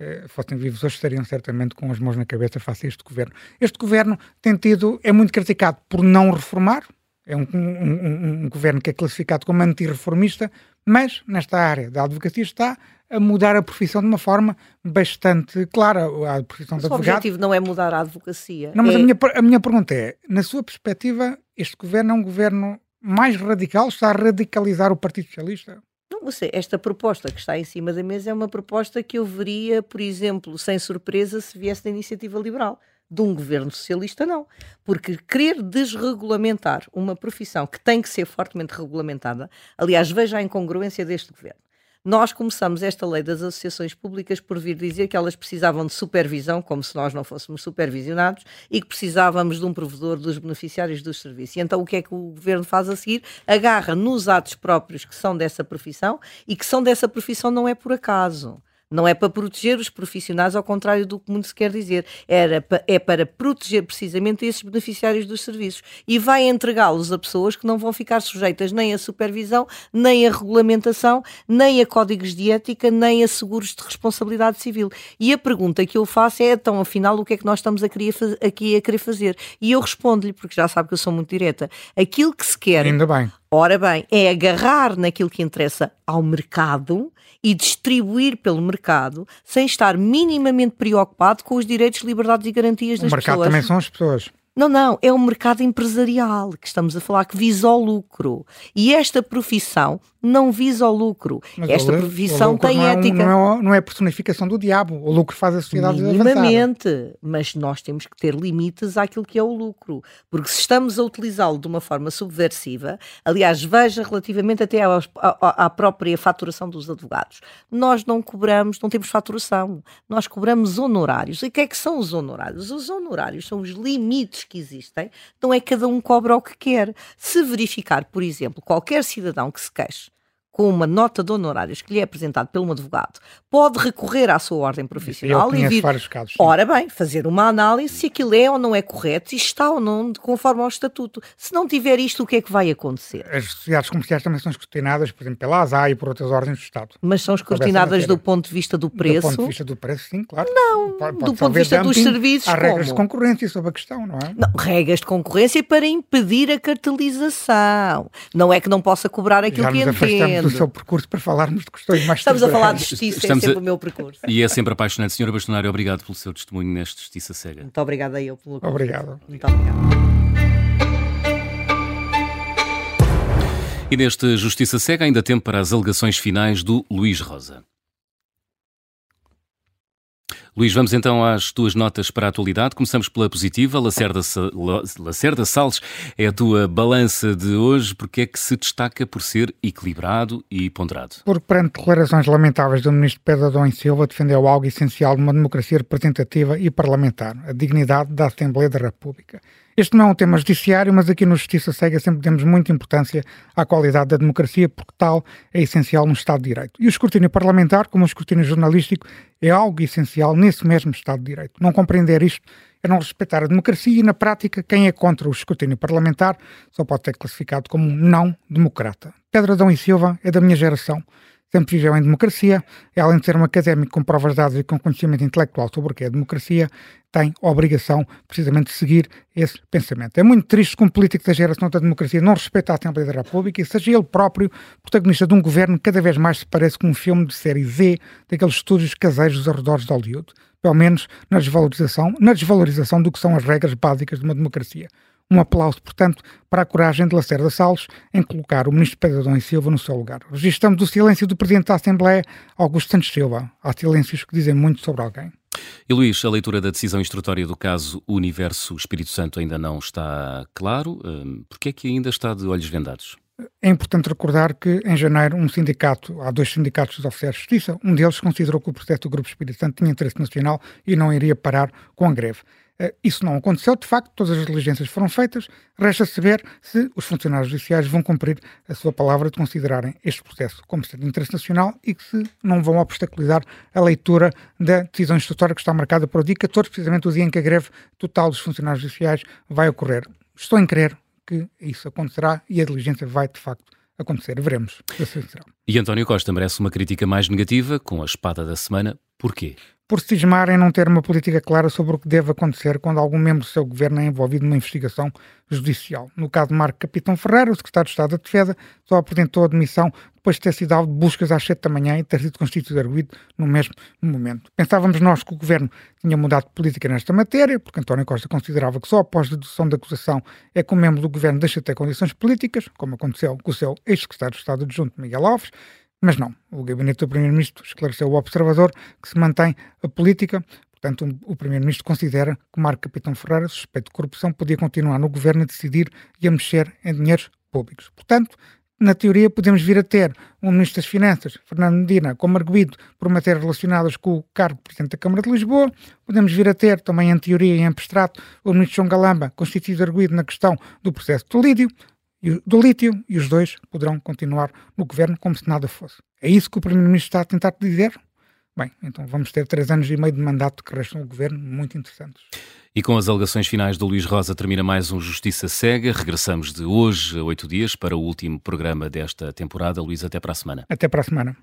eh, fossem vivos hoje, estariam certamente com as mãos na cabeça face a este governo. Este governo tem tido, é muito criticado por não reformar, é um, um, um, um governo que é classificado como antirreformista, mas nesta área da advocacia está a mudar a profissão de uma forma bastante clara. A profissão mas de advogado. O objetivo não é mudar a advocacia. Não, mas é... a, minha, a minha pergunta é: na sua perspectiva, este governo é um governo mais radical? Está a radicalizar o Partido Socialista? Não, você, esta proposta que está em cima da mesa é uma proposta que eu veria, por exemplo, sem surpresa, se viesse da iniciativa liberal. De um governo socialista, não. Porque querer desregulamentar uma profissão que tem que ser fortemente regulamentada, aliás, veja a incongruência deste governo nós começamos esta lei das associações públicas por vir dizer que elas precisavam de supervisão, como se nós não fôssemos supervisionados, e que precisávamos de um provedor dos beneficiários dos serviços. E então o que é que o governo faz a seguir? Agarra nos atos próprios que são dessa profissão e que são dessa profissão não é por acaso. Não é para proteger os profissionais, ao contrário do que muito se quer dizer. Era, é para proteger precisamente esses beneficiários dos serviços. E vai entregá-los a pessoas que não vão ficar sujeitas nem a supervisão, nem a regulamentação, nem a códigos de ética, nem a seguros de responsabilidade civil. E a pergunta que eu faço é, então, afinal, o que é que nós estamos a querer, aqui a querer fazer? E eu respondo-lhe, porque já sabe que eu sou muito direta, aquilo que se quer... Ainda bem Ora bem, é agarrar naquilo que interessa ao mercado e distribuir pelo mercado sem estar minimamente preocupado com os direitos, liberdades e garantias das pessoas. O mercado pessoas. também são as pessoas. Não, não, é um mercado empresarial que estamos a falar que visa o lucro. E esta profissão não visa o lucro. Mas esta o profissão lucro tem não é, ética. não, é, não é personificação do diabo. O lucro faz a sociedade avançar. Minimamente, mas nós temos que ter limites àquilo que é o lucro, porque se estamos a utilizá-lo de uma forma subversiva, aliás, veja relativamente até aos- à, à própria faturação dos advogados, nós não cobramos, não temos faturação, nós cobramos honorários. E o que é que são os honorários? Os honorários são os limites que existem, não é cada um cobra o que quer. Se verificar, por exemplo, qualquer cidadão que se queixe com uma nota de honorários que lhe é apresentado pelo advogado, pode recorrer à sua ordem profissional e vir casos. Ora bem, fazer uma análise se aquilo é ou não é correto, se está ou não conforme ao estatuto. Se não tiver isto, o que é que vai acontecer? As sociedades comerciais também são escrutinadas, por exemplo, pela ASA e por outras ordens do Estado. Mas são escrutinadas do ponto de vista do preço. Do ponto de vista do preço, sim, claro. Não, do ponto de vista dos serviços, Há regras de como? concorrência sobre a questão, não é? Não, regras de concorrência para impedir a cartelização. Não é que não possa cobrar aquilo Já que entende. Do seu percurso para falarmos de questões mais Estamos a falar de justiça, Estamos é a- sempre o meu percurso. E é sempre apaixonante. Senhora Bastonário, obrigado pelo seu testemunho neste Justiça Cega. Muito obrigada a eu pelo convite. Obrigado. Muito obrigada. E neste Justiça Cega ainda tempo para as alegações finais do Luís Rosa. Luís, vamos então às tuas notas para a atualidade. Começamos pela positiva. Lacerda, Lacerda Salles é a tua balança de hoje, porque é que se destaca por ser equilibrado e ponderado. Porque perante declarações lamentáveis do ministro Pedro Adão Silva, defendeu algo essencial de uma democracia representativa e parlamentar, a dignidade da Assembleia da República. Este não é um tema judiciário, mas aqui no Justiça Cega sempre demos muita importância à qualidade da democracia, porque tal é essencial no Estado de Direito. E o escrutínio parlamentar, como o escrutínio jornalístico, é algo essencial nesse mesmo Estado de Direito. Não compreender isto é não respeitar a democracia e, na prática, quem é contra o escrutínio parlamentar só pode ser classificado como um não democrata. Pedro Adão e Silva é da minha geração. Sempre viveu em democracia, além de ser um académico com provas dadas e com conhecimento intelectual sobre o que é democracia, tem a obrigação precisamente de seguir esse pensamento. É muito triste que um político da geração da democracia não respeite a Assembleia da República e seja ele próprio protagonista de um governo que cada vez mais se parece com um filme de série Z daqueles estúdios caseiros dos arredores de Hollywood, pelo menos na desvalorização, na desvalorização do que são as regras básicas de uma democracia. Um aplauso, portanto, para a coragem de Lacerda Salles em colocar o ministro Pedro Adão e Silva no seu lugar. Registramos o silêncio do Presidente da Assembleia, Augusto Santos Silva. Há silêncios que dizem muito sobre alguém. E Luís, a leitura da decisão instrutória do caso Universo Espírito Santo ainda não está claro. Hum, Porquê é que ainda está de olhos vendados? É importante recordar que, em janeiro, um sindicato, há dois sindicatos dos oficiais de justiça, um deles considerou que o processo do Grupo Espírito Santo tinha interesse nacional e não iria parar com a greve. Eh, Isso não aconteceu, de facto, todas as diligências foram feitas. Resta saber se os funcionários judiciais vão cumprir a sua palavra de considerarem este processo como sendo de interesse nacional e que se não vão obstaculizar a leitura da decisão instrutória que está marcada para o dia 14, precisamente o dia em que a greve total dos funcionários judiciais vai ocorrer. Estou em crer que isso acontecerá e a diligência vai, de facto, acontecer. Veremos. E António Costa merece uma crítica mais negativa, com a espada da semana. Porquê? Por se cismar em não ter uma política clara sobre o que deve acontecer quando algum membro do seu governo é envolvido numa investigação judicial. No caso de Marco Capitão Ferreira, o secretário de Estado da Defesa só apresentou a demissão depois de ter sido alvo de buscas às 7 da manhã e ter sido constituído arguido no mesmo momento. Pensávamos nós que o governo tinha mudado de política nesta matéria, porque António Costa considerava que só após dedução da acusação é que o membro do governo deixa de ter condições políticas, como aconteceu com o seu ex-secretário de Estado adjunto Miguel Alves, mas não. O gabinete do Primeiro-Ministro esclareceu ao observador que se mantém a política. Portanto, o Primeiro-Ministro considera que Marco Capitão Ferreira, suspeito de corrupção, podia continuar no governo a decidir e a mexer em dinheiros públicos. Portanto, na teoria, podemos vir a ter um Ministro das Finanças, Fernando Medina, como arguído por matérias relacionadas com o cargo de Presidente da Câmara de Lisboa. Podemos vir a ter, também em teoria e em abstrato, o Ministro João Galamba, constituído arguído na questão do processo do lítio, e o- do lítio, e os dois poderão continuar no governo como se nada fosse. É isso que o Primeiro-Ministro está a tentar dizer? Bem, então vamos ter três anos e meio de mandato que restam no governo, muito interessantes. E com as alegações finais do Luís Rosa termina mais um Justiça Cega. Regressamos de hoje a oito dias para o último programa desta temporada. Luís, até para a semana. Até para a semana.